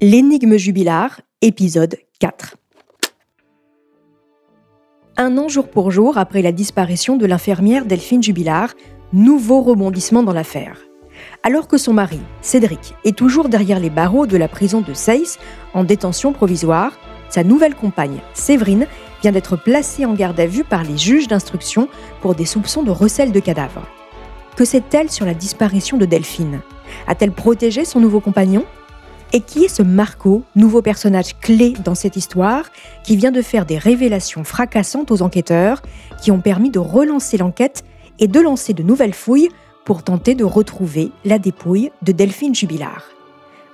L'énigme jubilaire, épisode 4. Un an jour pour jour après la disparition de l'infirmière Delphine Jubilard, nouveau rebondissement dans l'affaire. Alors que son mari, Cédric, est toujours derrière les barreaux de la prison de Seyss, en détention provisoire, sa nouvelle compagne, Séverine, vient d'être placée en garde à vue par les juges d'instruction pour des soupçons de recel de cadavres. Que sait-elle sur la disparition de Delphine? A-t-elle protégé son nouveau compagnon? Et qui est ce Marco, nouveau personnage clé dans cette histoire, qui vient de faire des révélations fracassantes aux enquêteurs, qui ont permis de relancer l'enquête et de lancer de nouvelles fouilles pour tenter de retrouver la dépouille de Delphine Jubilard?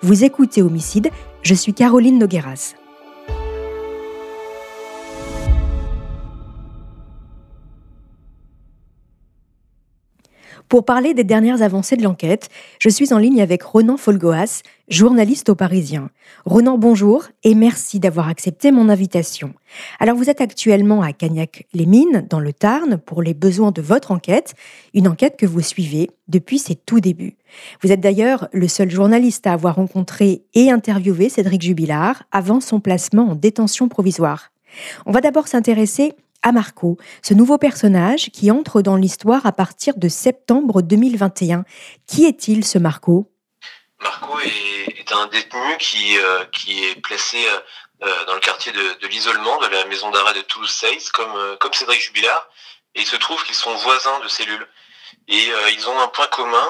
Vous écoutez Homicide, je suis Caroline Nogueras. Pour parler des dernières avancées de l'enquête, je suis en ligne avec Ronan Folgoas, journaliste au Parisien. Ronan, bonjour et merci d'avoir accepté mon invitation. Alors vous êtes actuellement à Cagnac-les-Mines, dans le Tarn, pour les besoins de votre enquête, une enquête que vous suivez depuis ses tout débuts. Vous êtes d'ailleurs le seul journaliste à avoir rencontré et interviewé Cédric Jubilard avant son placement en détention provisoire. On va d'abord s'intéresser à Marco, ce nouveau personnage qui entre dans l'histoire à partir de septembre 2021. Qui est-il ce Marco? Marco est, un détenu qui, euh, est placé euh, dans le quartier de, l'isolement de la maison d'arrêt de Toulouse-Seyss, comme, euh, comme Cédric Jubilard, et il se trouve qu'ils sont voisins de cellules. Et ils ont un point commun,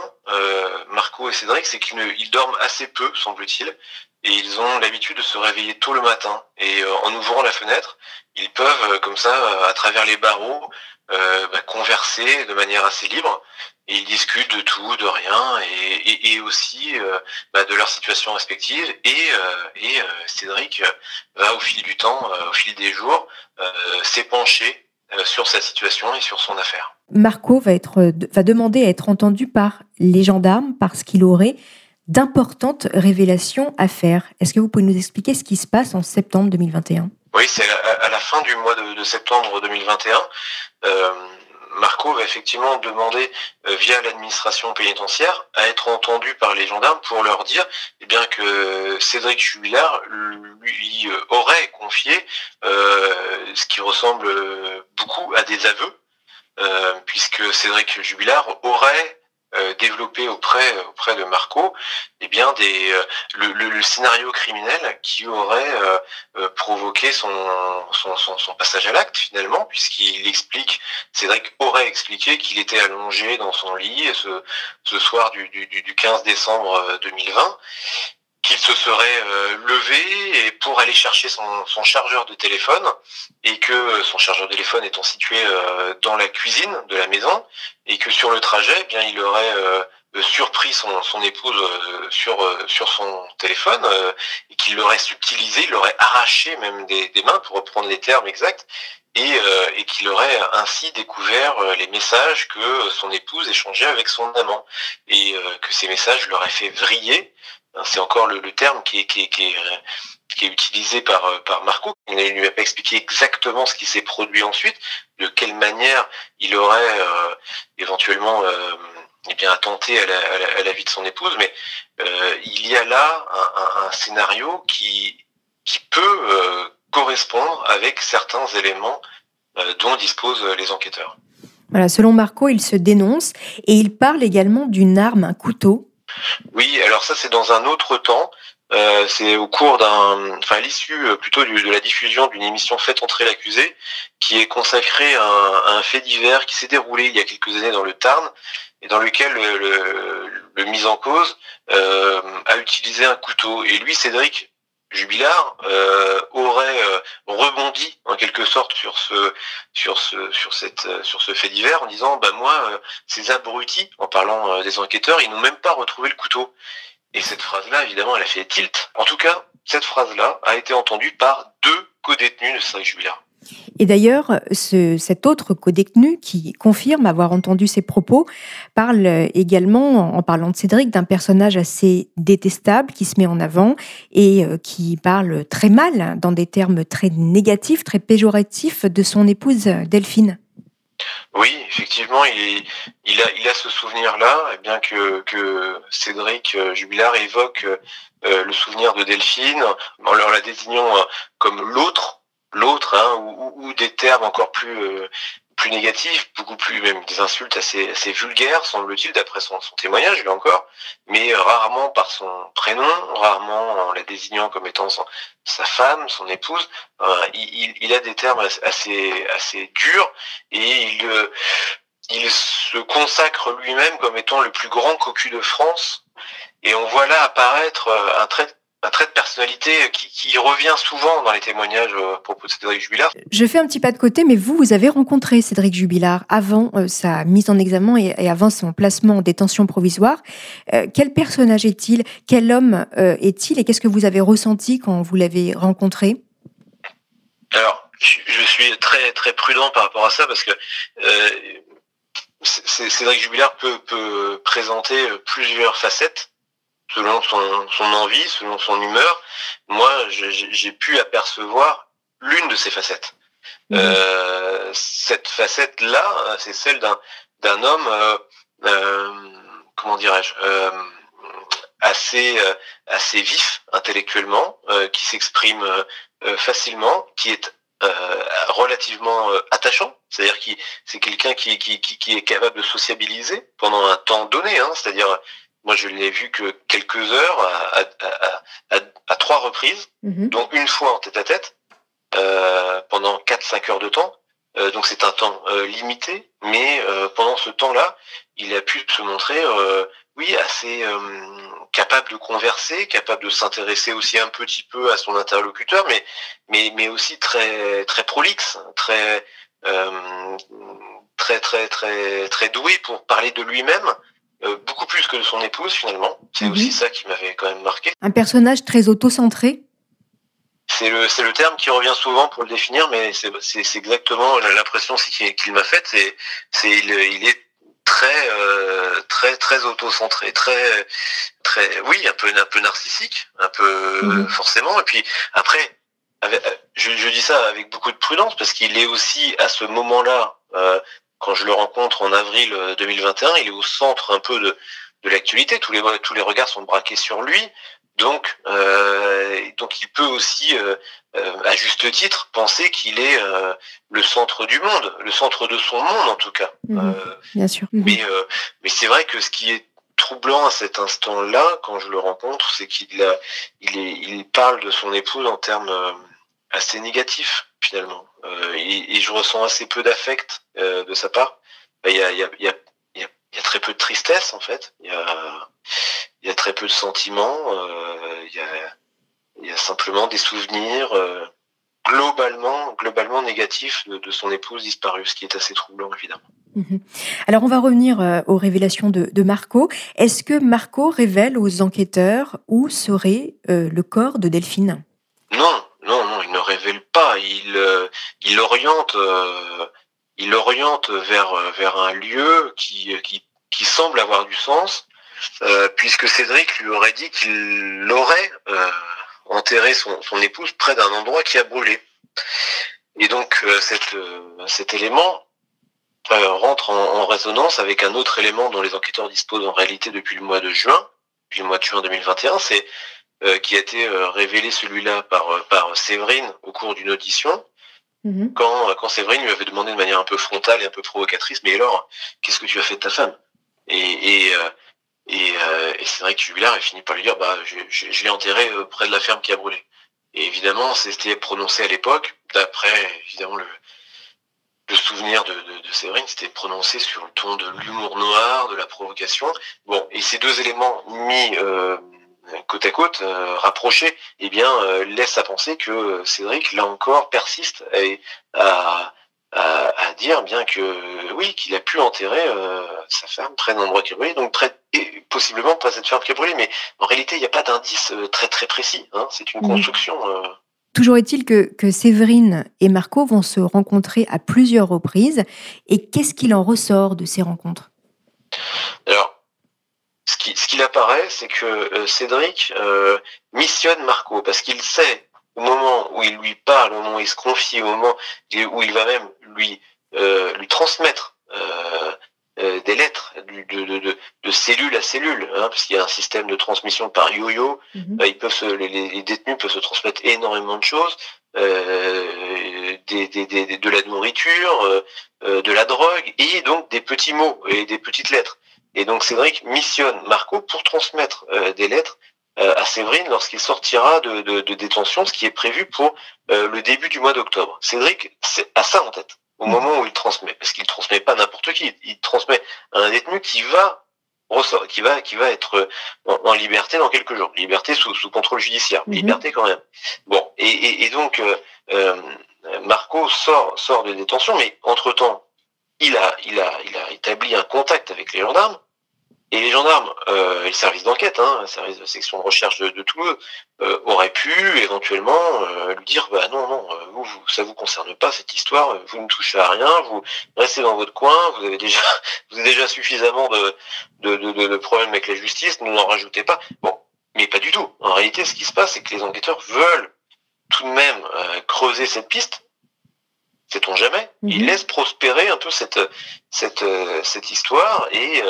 Marco et Cédric, c'est qu'ils dorment assez peu, semble-t-il, et ils ont l'habitude de se réveiller tôt le matin. Et en ouvrant la fenêtre, ils peuvent, euh, comme ça, euh, à travers les barreaux, euh, bah, converser de manière assez libre. Et ils discutent de tout, de rien, et, aussi bah, de leur situation respective. Et, Cédric va au fil du temps, au fil des jours, s'épancher sur sa situation et sur son affaire. Marco va, être, va demander à être entendu par les gendarmes parce qu'il aurait d'importantes révélations à faire. Est-ce que vous pouvez nous expliquer ce qui se passe en septembre 2021 oui, c'est à, la fin du mois de, septembre 2021. Euh, Marco va effectivement demander euh, via l'administration pénitentiaire à être entendu par les gendarmes pour leur dire eh bien que Cédric Jubilard lui euh, aurait confié ce qui ressemble beaucoup à des aveux, puisque Cédric Jubilard aurait euh, développé auprès auprès de Marco eh bien euh, le, scénario criminel qui aurait euh, provoqué son son, son, passage à l'acte finalement puisqu'il explique Cédric aurait expliqué qu'il était allongé dans son lit ce, ce soir du, du, du 15 décembre 2020 qu'il se serait euh, levé et pour aller chercher son, chargeur de téléphone et que euh, son chargeur de téléphone étant situé euh, dans la cuisine de la maison et que sur le trajet, eh bien il aurait surpris son, épouse sur son téléphone et qu'il l'aurait subtilisé, il l'aurait arraché même des, des, mains pour reprendre les termes exacts et, et qu'il aurait ainsi découvert les messages que son épouse échangeait avec son amant. Et que ces messages l'auraient fait vriller c'est encore le, terme qui est, qui, est, utilisé par, euh, par Marco. Il ne lui a pas expliqué exactement ce qui s'est produit ensuite, de quelle manière il aurait euh, éventuellement euh, eh bien, attenté à la, vie de son épouse, mais il y a là un, scénario qui, qui peut correspondre avec certains éléments dont disposent les enquêteurs. Voilà, selon Marco, il se dénonce et il parle également d'une arme, un couteau, oui, alors ça c'est dans un autre temps. Euh, c'est au cours d'un, enfin l'issue euh, plutôt de la diffusion d'une émission Faites entrer l'accusé, qui est consacrée à un, fait divers qui s'est déroulé il y a quelques années dans le Tarn et dans lequel le, le, mis en cause euh, a utilisé un couteau. Et lui, Cédric, Jubilard euh, aurait euh, rebondi en quelque sorte sur ce sur ce sur cette euh, sur ce fait divers en disant bah moi ces abrutis en parlant des enquêteurs ils n'ont même pas retrouvé le couteau. Et cette phrase là évidemment elle a fait tilt. En tout cas cette phrase là a été entendue par deux co-détenus de Cédric Jubilard et d'ailleurs, cet autre codétenu qui confirme avoir entendu ces propos parle également, en parlant de Cédric, d'un personnage assez détestable qui se met en avant et euh, qui parle très mal, dans des termes très négatifs, très péjoratifs, de son épouse Delphine. Oui, effectivement, il, a, ce souvenir-là, bien que, Cédric euh, Jubilard évoque euh, le souvenir de Delphine en leur la désignant comme l'autre l'autre, hein, ou, des termes encore plus euh, plus négatifs, beaucoup plus même des insultes assez assez vulgaires, semble-t-il, d'après son, témoignage, là encore, mais euh, rarement par son prénom, rarement en la désignant comme étant sa femme, son épouse. Euh, il, a des termes assez assez durs et il il se consacre lui-même comme étant le plus grand cocu de France. Et on voit là apparaître un trait un trait de personnalité qui, revient souvent dans les témoignages euh, à propos de Cédric Jubilard. Je fais un petit pas de côté, mais vous, vous avez rencontré Cédric Jubilard avant euh, sa mise en examen et, avant son placement en détention provisoire. Euh, quel personnage est-il? Quel homme est-il? Et qu'est-ce que vous avez ressenti quand vous l'avez rencontré? Alors, je suis très très prudent par rapport à ça parce que Cédric Jubilard peut, peut présenter plusieurs facettes selon son, son envie, selon son humeur, moi j'ai pu apercevoir l'une de ces facettes. Mhm. Euh, cette facette-là, c'est celle d'un d'un homme, euh, euh, comment dirais-je, euh, assez assez vif intellectuellement, qui s'exprime facilement, qui est relativement attachant, c'est-à-dire qui c'est quelqu'un qui, qui, qui, qui, est capable de sociabiliser pendant un temps donné, hein, c'est-à-dire moi, je l'ai vu que quelques heures à, à, à, à trois reprises, mhm. donc une fois en tête-à-tête, euh, pendant 4-5 heures de temps. Euh, donc c'est un temps euh, limité, mais pendant ce temps-là, il a pu se montrer, oui, assez capable de converser, capable de s'intéresser aussi un petit peu à son interlocuteur, mais mais mais aussi très très prolixe, très très très très très doué pour parler de lui-même euh, beaucoup plus que de son épouse finalement. C'est mhm. aussi ça qui m'avait quand même marqué. Un personnage très auto-centré c'est le, c'est le terme qui revient souvent pour le définir, mais c'est, c'est, exactement l'impression qu'il m'a faite. C'est, c'est il, il est très euh, très très auto-centré, très très oui un peu un peu narcissique, un peu mhm. forcément. Et puis après, je, je, dis ça avec beaucoup de prudence parce qu'il est aussi à ce moment-là euh, quand je le rencontre en avril 2021, euh, il est au centre un peu de, de l'actualité. Tous les, tous les regards sont braqués sur lui. Donc, euh, donc il peut aussi, euh, euh à juste titre, penser qu'il est euh, le centre du monde, le centre de son monde en tout cas. Mhm. bien sûr. Mais, mais c'est vrai que ce qui est troublant à cet instant-là, quand je le rencontre, c'est qu'il il, est, il parle de son épouse en termes assez négatifs finalement. Euh, et, je ressens assez peu d'affect euh, de sa part. Il y a, très peu de tristesse en fait. Il y a, très peu de sentiments. Euh, il y, a, simplement des souvenirs globalement, globalement négatifs de, son épouse disparue, ce qui est assez troublant évidemment. Mhm. Alors on va revenir aux révélations de Marco. Est-ce que Marco révèle aux enquêteurs où serait le corps de Delphine Non, non, non, il ne révèle pas. Il, euh, il oriente, euh, il oriente vers vers un lieu qui qui, qui semble avoir du sens, euh, puisque Cédric lui aurait dit qu'il aurait enterré son, son épouse près d'un endroit qui a brûlé. Et donc cette, cet élément rentre en, résonance avec un autre élément dont les enquêteurs disposent en réalité depuis le mois de juin, depuis le mois de juin 2021, c'est euh, qui a été euh, révélé celui-là par, euh, par Séverine au cours d'une audition. Mhm. Quand, quand Séverine lui avait demandé de manière un peu frontale et un peu provocatrice, mais alors, qu'est-ce que tu as fait de ta femme? Et, et, et, et c'est vrai que Jubilard a fini par lui dire, bah, je, je, je l'ai enterré près de la ferme qui a brûlé. Et évidemment, c'était prononcé à l'époque, d'après évidemment le, le souvenir de, de, de Séverine, c'était prononcé sur le ton de l'humour noir, de la provocation. Bon, et ces deux éléments mis euh, côte à côte, rapprochés, eh bien, laisse à penser que Cédric, là encore, persiste à, à, dire bien que oui, qu'il a pu enterrer sa femme près d'un endroit donc très et possiblement pas cette a brûlé, mais en réalité, il n'y a pas d'indice très très précis. Hein, c'est une construction. Toujours est-il que, que Séverine et Marco vont se rencontrer à plusieurs reprises. Et qu'est-ce qu'il en ressort de ces rencontres? Alors, ce qu'il ce apparaît, c'est que euh, Cédric euh, missionne Marco parce qu'il sait au moment où il lui parle, au moment où il se confie, au moment où il va même lui, euh, lui transmettre euh, des lettres de, de, de, de, cellule à cellule, hein, parce qu'il y a un système de transmission par yo-yo. Mhm. Ils peuvent se, les, les, détenus peuvent se transmettre énormément de choses, euh, des, des, des, de la nourriture, euh, euh, de la drogue, et donc des petits mots et des petites lettres. Et donc Cédric missionne Marco pour transmettre des lettres à Séverine lorsqu'il sortira de, de, de, détention, ce qui est prévu pour le début du mois d'octobre. Cédric a ça en tête au mm. moment où il transmet, parce qu'il transmet pas n'importe qui, il transmet à un détenu qui va qui va qui va être en, liberté dans quelques jours, liberté sous, sous contrôle judiciaire, mm-hmm. liberté quand même. Bon, et, et, donc euh, euh, Marco sort sort de détention, mais entre temps, il a établi un contact avec les gendarmes et les gendarmes euh, et le service d'enquête, hein, le service de section de recherche de, de Toulouse, euh, auraient pu éventuellement euh, lui dire bah non non, euh, vous, vous, ça vous concerne pas cette histoire, vous ne touchez à rien, vous restez dans votre coin, vous avez déjà suffisamment de problèmes avec la justice, ne n'en rajoutez pas. Bon, mais pas du tout. En réalité, ce qui se passe, c'est que les enquêteurs veulent tout de même creuser cette piste. Sait-on jamais Ils mhm. laissent prospérer un peu cette cette cette histoire et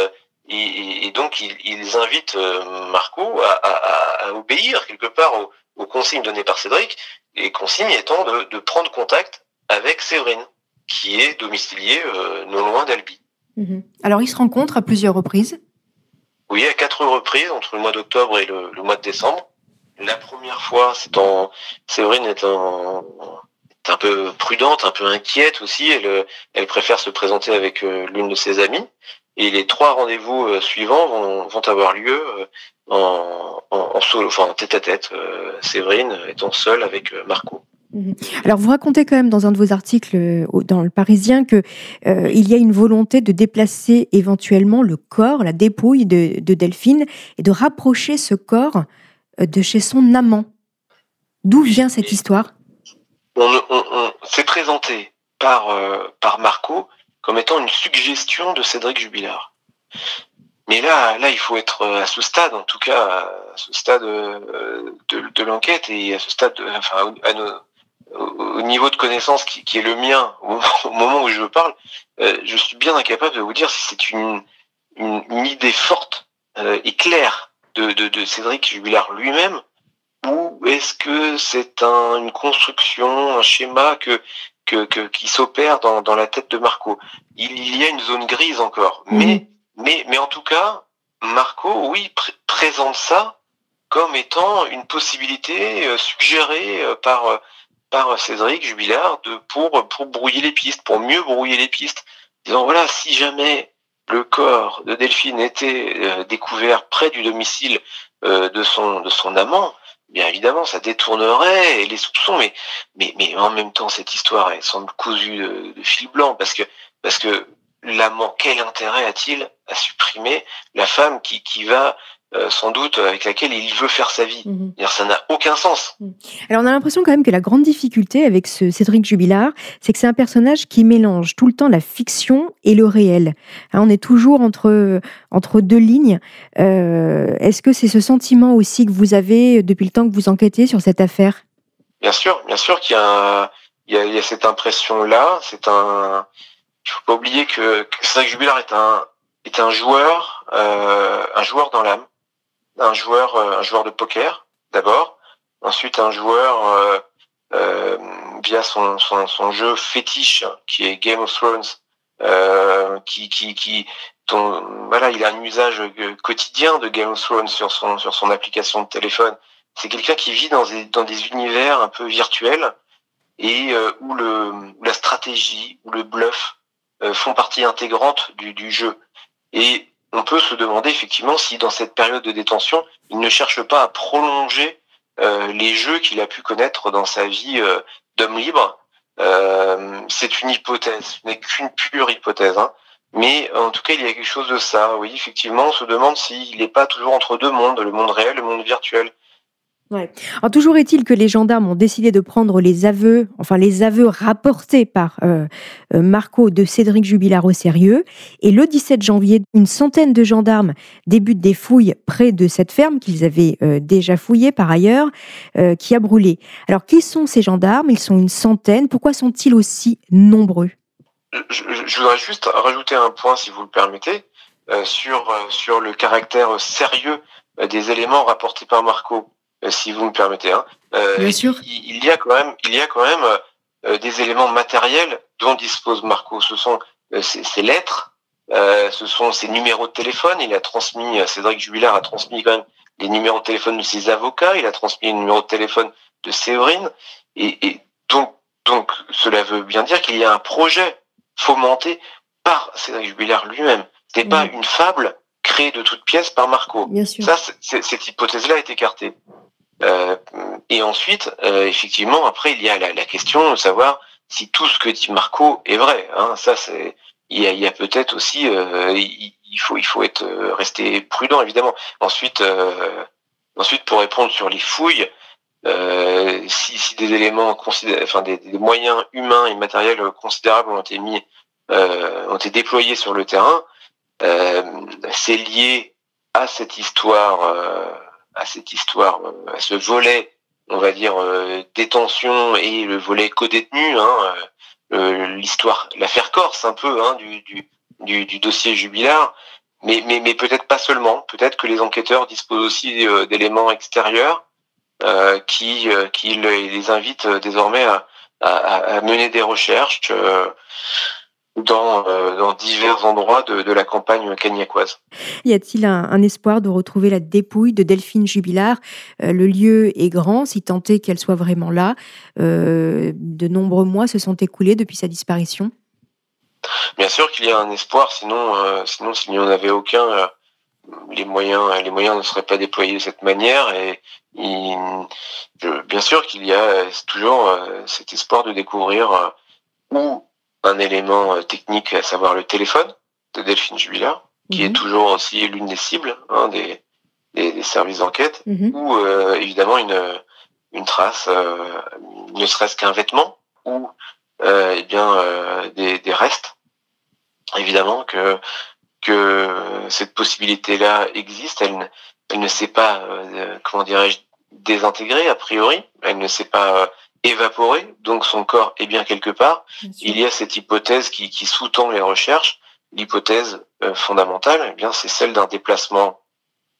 et, donc, ils, invitent euh, Marco à, obéir quelque part aux, consignes données par Cédric, les consignes étant de, prendre contact avec Séverine, qui est domiciliée euh, non loin d'Albi. Mhm. Alors, ils se rencontrent à plusieurs reprises Oui, à quatre reprises, entre le mois d'octobre et le, mois de décembre. La première fois, c'est en... Séverine est un peu prudente, un peu inquiète aussi. Elle, elle préfère se présenter avec euh, l'une de ses amies. Et les trois rendez-vous euh, suivants vont, vont, avoir lieu euh, en, en, solo, enfin en tête à tête, euh, Séverine étant seule avec Marco. Mhm. Alors vous racontez quand même dans un de vos articles dans le Parisien que euh, il y a une volonté de déplacer éventuellement le corps, la dépouille de, de Delphine et de rapprocher ce corps de chez son amant. D'où vient cette histoire? On, s'est présenté par par Marco comme étant une suggestion de Cédric Jubilard. Mais là, là, il faut être à ce stade, en tout cas, à ce stade euh, de, l'enquête et à ce stade, enfin, au, niveau de connaissance qui, est le mien au, moment où je parle, euh, je suis bien incapable de vous dire si c'est une, idée forte euh, et claire de, de, de Cédric Jubilard lui-même ou est-ce que c'est un, une construction, un schéma que que, qui s'opère dans, dans, la tête de Marco? Il, y a une zone grise encore, mhm. mais, mais, mais en tout cas, Marco, oui, présente ça comme étant une possibilité euh, suggérée euh, par, euh, par Cédric Jubilard de, pour, pour brouiller les pistes, pour mieux brouiller les pistes. Disant, voilà, si jamais le corps de Delphine était découvert près du domicile de, son, de son amant, bien évidemment, ça détournerait les soupçons, mais, mais, mais en même temps, cette histoire, semble cousue de, fil blanc, parce que, parce que l'amant, quel intérêt a-t-il à supprimer la femme qui, qui va euh, sans doute avec laquelle il veut faire sa vie. Mhm. Ça n'a aucun sens. Mhm. Alors on a l'impression quand même que la grande difficulté avec ce Cédric Jubilard, c'est que c'est un personnage qui mélange tout le temps la fiction et le réel. Hein, on est toujours entre, entre deux lignes. Euh, est-ce que c'est ce sentiment aussi que vous avez depuis le temps que vous enquêtez sur cette affaire? Bien sûr, bien sûr qu'il y a, il y a, cette impression-là. C'est un, il faut pas oublier que, Cédric Jubilard est un, est un joueur, euh, un joueur dans l'âme un joueur, euh, un joueur de poker d'abord, ensuite un joueur euh, euh, via son, son, jeu fétiche qui est Game of Thrones, qui, qui, qui dont, voilà, il a un usage quotidien de Game of Thrones sur son, sur son application de téléphone. C'est quelqu'un qui vit dans des, dans des univers un peu virtuels et où, le, où la stratégie, où le bluff font partie intégrante du, du jeu. Et on peut se demander effectivement si dans cette période de détention, il ne cherche pas à prolonger les jeux qu'il a pu connaître dans sa vie d'homme libre. c'est une hypothèse, ce n'est qu'une pure hypothèse. Hein. Mais en tout cas, il y a quelque chose de ça. Oui, effectivement, on se demande s'il n'est pas toujours entre deux mondes, le monde réel et le monde virtuel. Alors, toujours est-il que les gendarmes ont décidé de prendre les aveux, enfin les aveux rapportés par euh, euh, Marco de Cédric Jubilard au sérieux. Et le 17 janvier, une centaine de gendarmes débutent des fouilles près de cette ferme qu'ils avaient euh, déjà fouillée par ailleurs, qui a brûlé. Alors, qui sont ces gendarmes? Ils sont une centaine. Pourquoi sont-ils aussi nombreux? Je, voudrais juste rajouter un point, si vous le permettez, sur, sur le caractère sérieux des éléments rapportés par Marco, si vous me permettez. Hein. Bien sûr. Il, y a quand même, il y a quand même des éléments matériels dont dispose Marco. Ce sont ses, lettres, ce sont ses numéros de téléphone. Il a transmis, Cédric Jubilard a transmis quand même les numéros de téléphone de ses avocats. Il a transmis les numéros de téléphone de Séverine. Et, et donc, donc, cela veut bien dire qu'il y a un projet fomenté par Cédric Jubilard lui-même. Ce n'est pas une fable créée de toutes pièces par Marco. Ça, cette hypothèse-là est écartée. Euh, et ensuite, euh, effectivement, après, il y a la, question de savoir si tout ce que dit Marco est vrai. Hein. Ça, c'est il y a, peut-être aussi, euh, il, faut il faut être rester prudent évidemment. Ensuite, ensuite pour répondre sur les fouilles, euh, si, si, des éléments enfin des, des, moyens humains et matériels considérables ont été mis, euh, ont été déployés sur le terrain, euh, c'est lié à cette histoire, euh, à cette histoire, euh, à ce volet, on va dire détention et le volet co-détenu, hein, l'histoire, l'affaire Corse un peu hein, du, du, du, dossier jubilaire. Mais, mais, mais peut-être pas seulement. Peut-être que les enquêteurs disposent aussi d'éléments extérieurs euh, qui, euh, qui les invite euh, désormais à, à, mener des recherches dans, dans, divers endroits de, de la campagne cagnacoise. Y a-t-il un, espoir de retrouver la dépouille de Delphine Jubilard? Le lieu est grand, si tant est qu'elle soit vraiment là. de nombreux mois se sont écoulés depuis sa disparition. Bien sûr qu'il y a un espoir, sinon, sinon s'il n'y en avait aucun, les moyens, les moyens ne seraient pas déployés de cette manière. Et bien sûr qu'il y a toujours euh, cet espoir de découvrir euh, ou un élément euh, technique, à savoir le téléphone de Delphine Jubilard, qui est mhm. toujours aussi l'une des cibles hein, des, des, services d'enquête, mhm. ou évidemment une, une trace, ne serait-ce qu'un vêtement, ou eh bien des, des restes. Évidemment que que cette possibilité-là existe. Elle, elle ne s'est pas, euh, comment dirais-je, désintégrée a priori. Elle ne s'est pas euh, évaporée, donc son corps est bien quelque part. Il y a cette hypothèse qui, qui sous-tend les recherches. L'hypothèse euh, fondamentale, eh bien, c'est celle d'un déplacement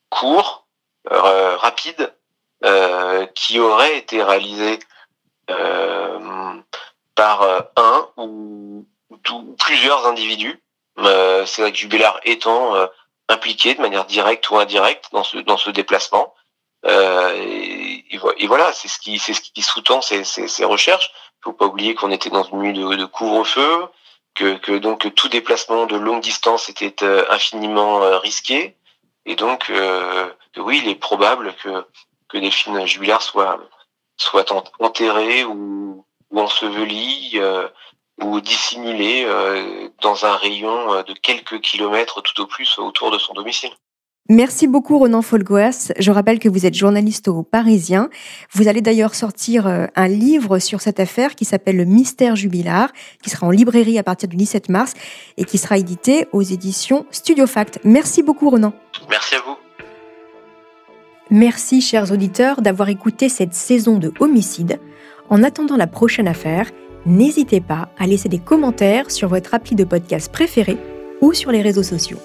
court, rapide, qui aurait été réalisé par un ou, ou plusieurs individus euh, Cédric Jubilard étant euh, impliqué de manière directe ou indirecte dans ce dans ce déplacement. Euh, et, voilà, c'est ce qui c'est ce qui sous-tend ces, ces, ces, recherches. Il faut pas oublier qu'on était dans une nuit de, de couvre-feu, que, que donc tout déplacement de longue distance était euh, infiniment euh, risqué, et donc que oui, il est probable que que soit soit enterré ou, ou enseveli ou dissimulé euh, dans un rayon euh, de quelques kilomètres tout au plus autour de son domicile. Merci beaucoup Ronan Folgoas. Je rappelle que vous êtes journaliste au Parisien. Vous allez d'ailleurs sortir euh, un livre sur cette affaire qui s'appelle Le mystère jubilar, qui sera en librairie à partir du 17 mars et qui sera édité aux éditions Studio Fact. Merci beaucoup Ronan. Merci à vous. Merci chers auditeurs d'avoir écouté cette saison de Homicide. En attendant la prochaine affaire, n'hésitez pas à laisser des commentaires sur votre appli de podcast préféré ou sur les réseaux sociaux.